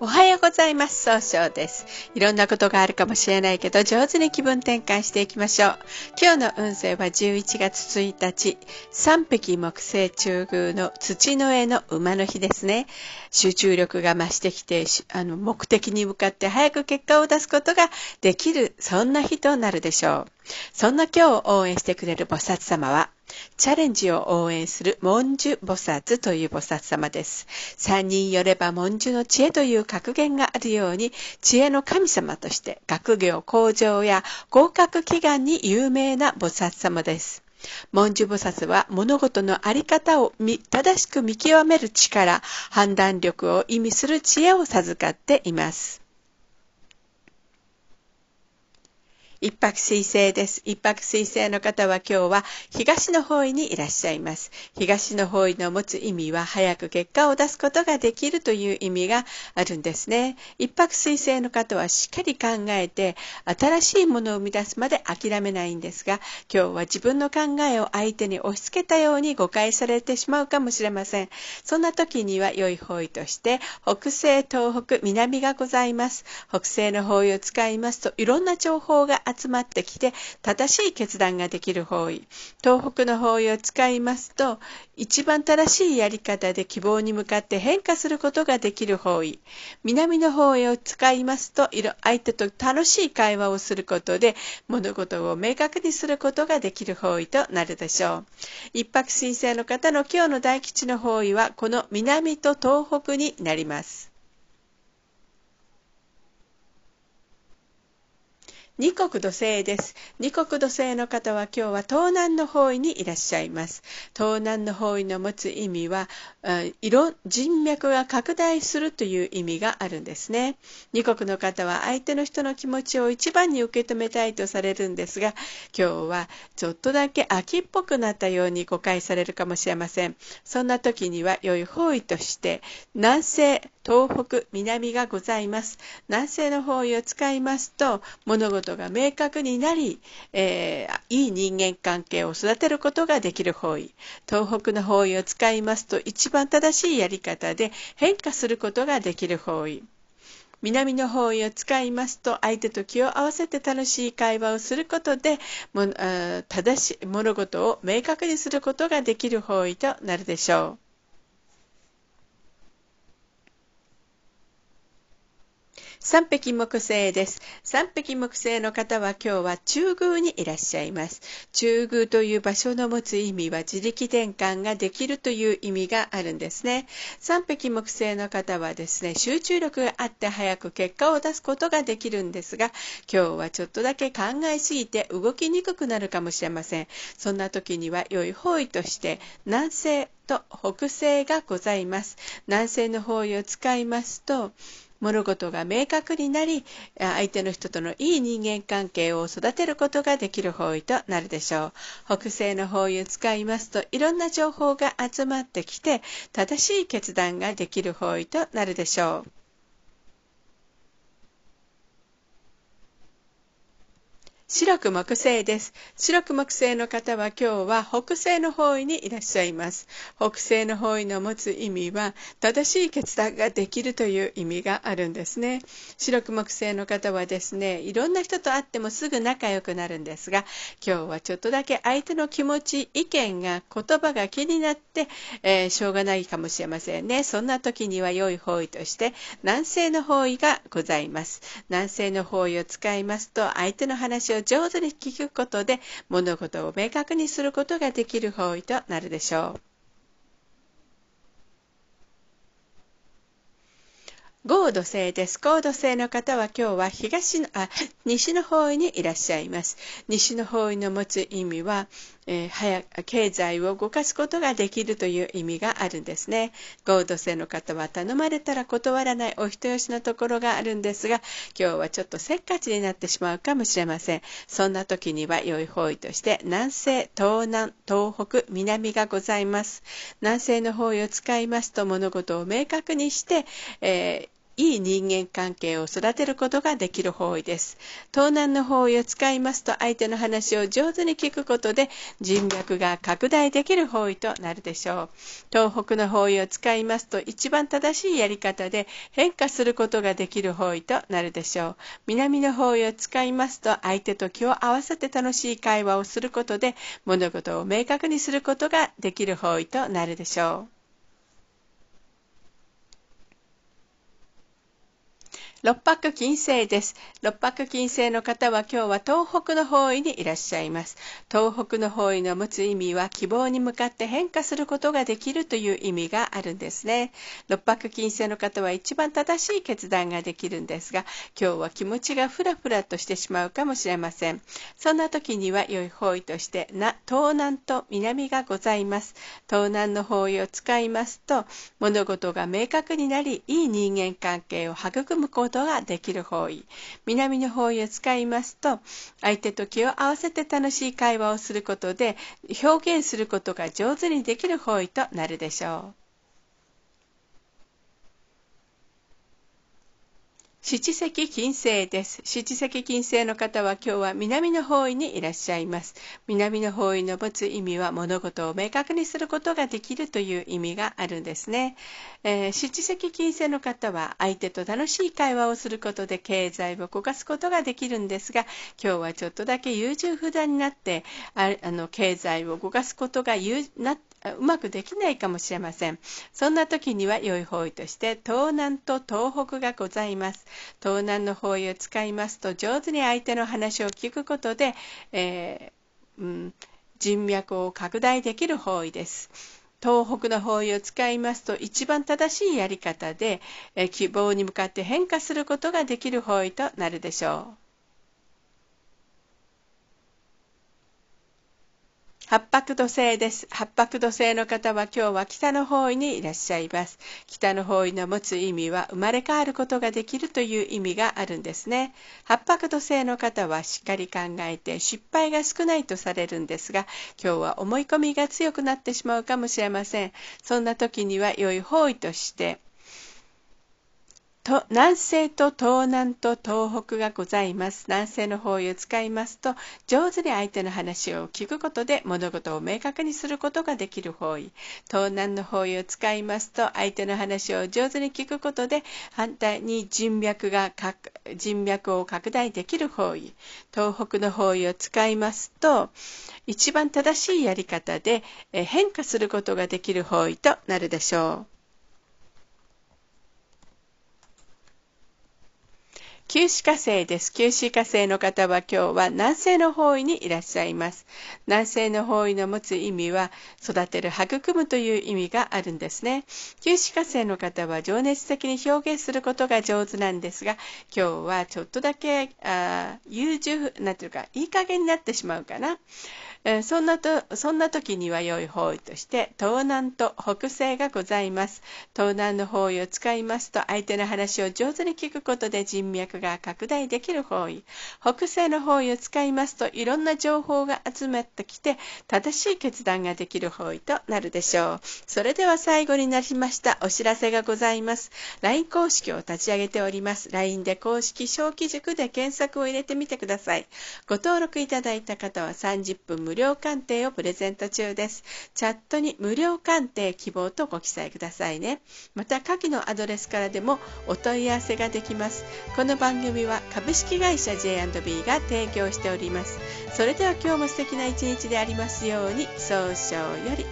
おはようございます。総称です。いろんなことがあるかもしれないけど、上手に気分転換していきましょう。今日の運勢は11月1日、三匹木星中宮の土の上の馬の日ですね。集中力が増してきて、あの、目的に向かって早く結果を出すことができる、そんな日となるでしょう。そんな今日を応援してくれる菩薩様は、チャレンジを応援する文殊菩薩という菩薩様です。三人よれば文殊の知恵という格言があるように、知恵の神様として学業向上や合格祈願に有名な菩薩様です。文殊菩薩は物事のあり方を正しく見極める力、判断力を意味する知恵を授かっています。一泊水星です。一泊水星の方は今日は東の方位にいらっしゃいます。東の方位の持つ意味は早く結果を出すことができるという意味があるんですね。一泊水星の方はしっかり考えて新しいものを生み出すまで諦めないんですが、今日は自分の考えを相手に押し付けたように誤解されてしまうかもしれません。そんな時には良い方位として北西、東北、南がございます。北西の方位を使いますといろんな情報が集まってきて正しい決断ができる方位東北の方位を使いますと一番正しいやり方で希望に向かって変化することができる方位南の方位を使いますと相手と楽しい会話をすることで物事を明確にすることができる方位となるでしょう。一泊水星の方の今日の大吉の方位はこの南と東北になります。二国土星です。二国土星の方は今日は東南の方位にいらっしゃいます。東南の方位の持つ意味は、色、人脈が拡大するという意味があるんですね。二国の方は相手の人の気持ちを一番に受け止めたいとされるんですが、今日はちょっとだけ秋っぽくなったように誤解されるかもしれません。そんな時には良い方位として、南西、東北、南がございます。南西の方位を使いますと、物事ことが明確になり、えー、いい人間関係を育てることができる方位東北の方位を使いますと一番正しいやり方で変化することができる方位南の方位を使いますと相手と気を合わせて楽しい会話をすることでも正しい物事を明確にすることができる方位となるでしょう。三匹木星です。三匹木星の方は今日は中宮にいらっしゃいます。中宮という場所の持つ意味は自力転換ができるという意味があるんですね。三匹木星の方はですね、集中力があって早く結果を出すことができるんですが、今日はちょっとだけ考えすぎて動きにくくなるかもしれません。そんな時には良い方位として南西と北西がございます。南西の方位を使いますと、物事が明確になり、相手の人とのいい人間関係を育てることができる方位となるでしょう。北西の方位を使いますと、いろんな情報が集まってきて、正しい決断ができる方位となるでしょう。白く木星です。白く木星の方は今日は北西の方位にいらっしゃいます。北西の方位の持つ意味は正しい決断ができるという意味があるんですね。白く木星の方はですね、いろんな人と会ってもすぐ仲良くなるんですが、今日はちょっとだけ相手の気持ち、意見が、言葉が気になって、えー、しょうがないかもしれませんね。そんな時には良い方位として南西の方位がございます。南西の方位を使いますと相手の話を上手に聞くことで物事を明確にすることができる方位となるでしょう。合土星です。高土星の方は今日は東の、あ、西の方位にいらっしゃいます。西の方位の持つ意味は、えー、早経済を動かすことができるという意味があるんですね。合土星の方は頼まれたら断らないお人よしのところがあるんですが、今日はちょっとせっかちになってしまうかもしれません。そんな時には良い方位として南西、東南、東北、南がございます。南西の方位を使いますと物事を明確にして、えーいい人間関係を育てることができる方位です。東南の方位を使いますと相手の話を上手に聞くことで人脈が拡大できる方位となるでしょう。東北の方位を使いますと一番正しいやり方で変化することができる方位となるでしょう。南の方位を使いますと相手と気を合わせて楽しい会話をすることで物事を明確にすることができる方位となるでしょう。六白金星です。六白金星の方は今日は東北の方位にいらっしゃいます。東北の方位の持つ意味は希望に向かって変化することができるという意味があるんですね。六白金星の方は一番正しい決断ができるんですが、今日は気持ちがふらふらとしてしまうかもしれません。そんな時には良い方位としてな東南と南がございます。東南の方位を使いますと物事が明確になり、いい人間関係を育むことことができる方位。南の方位を使いますと相手と気を合わせて楽しい会話をすることで表現することが上手にできる方位となるでしょう。七石金星です。七石金星の方は今日は南の方位にいらっしゃいます。南の方位の持つ意味は物事を明確にすることができるという意味があるんですね。えー、七石金星の方は相手と楽しい会話をすることで経済を動かすことができるんですが、今日はちょっとだけ優柔不断になってああの経済を動かすことがなうまくできないかもしれません。そんな時には良い方位として東南と東北がございます。東南の方位を使いますと上手に相手の話を聞くことで、えー、うん、人脈を拡大できる方位です。東北の方位を使いますと一番正しいやり方で、希望に向かって変化することができる方位となるでしょう。八白土星です。八白土星の方は今日は北の方位にいらっしゃいます。北の方位の持つ意味は生まれ変わることができるという意味があるんですね。八白土星の方はしっかり考えて失敗が少ないとされるんですが、今日は思い込みが強くなってしまうかもしれません。そんな時には良い方位として、と南西と東南と東北がございます。南西の方位を使いますと、上手に相手の話を聞くことで物事を明確にすることができる方位。東南の方位を使いますと、相手の話を上手に聞くことで、反対に人脈が人脈を拡大できる方位。東北の方位を使いますと、一番正しいやり方で変化することができる方位となるでしょう。九死火星です。九死火星の方は今日は南西の方位にいらっしゃいます。南西の方位の持つ意味は育てる、育むという意味があるんですね。九死火星の方は情熱的に表現することが上手なんですが、今日はちょっとだけ、あ優柔、なんていうか、いい加減になってしまうかな。そんなとそんな時には良い方位として東南と北西がございます東南の方位を使いますと相手の話を上手に聞くことで人脈が拡大できる方位北西の方位を使いますといろんな情報が集まってきて正しい決断ができる方位となるでしょうそれでは最後になりましたお知らせがございます LINE 公式を立ち上げております LINE で公式小規塾で検索を入れてみてくださいご登録いただいた方は30分無無料鑑定をプレゼント中です。チャットに無料鑑定希望とご記載くださいね。また、下記のアドレスからでもお問い合わせができます。この番組は株式会社 J&B が提供しております。それでは今日も素敵な一日でありますように、早々より。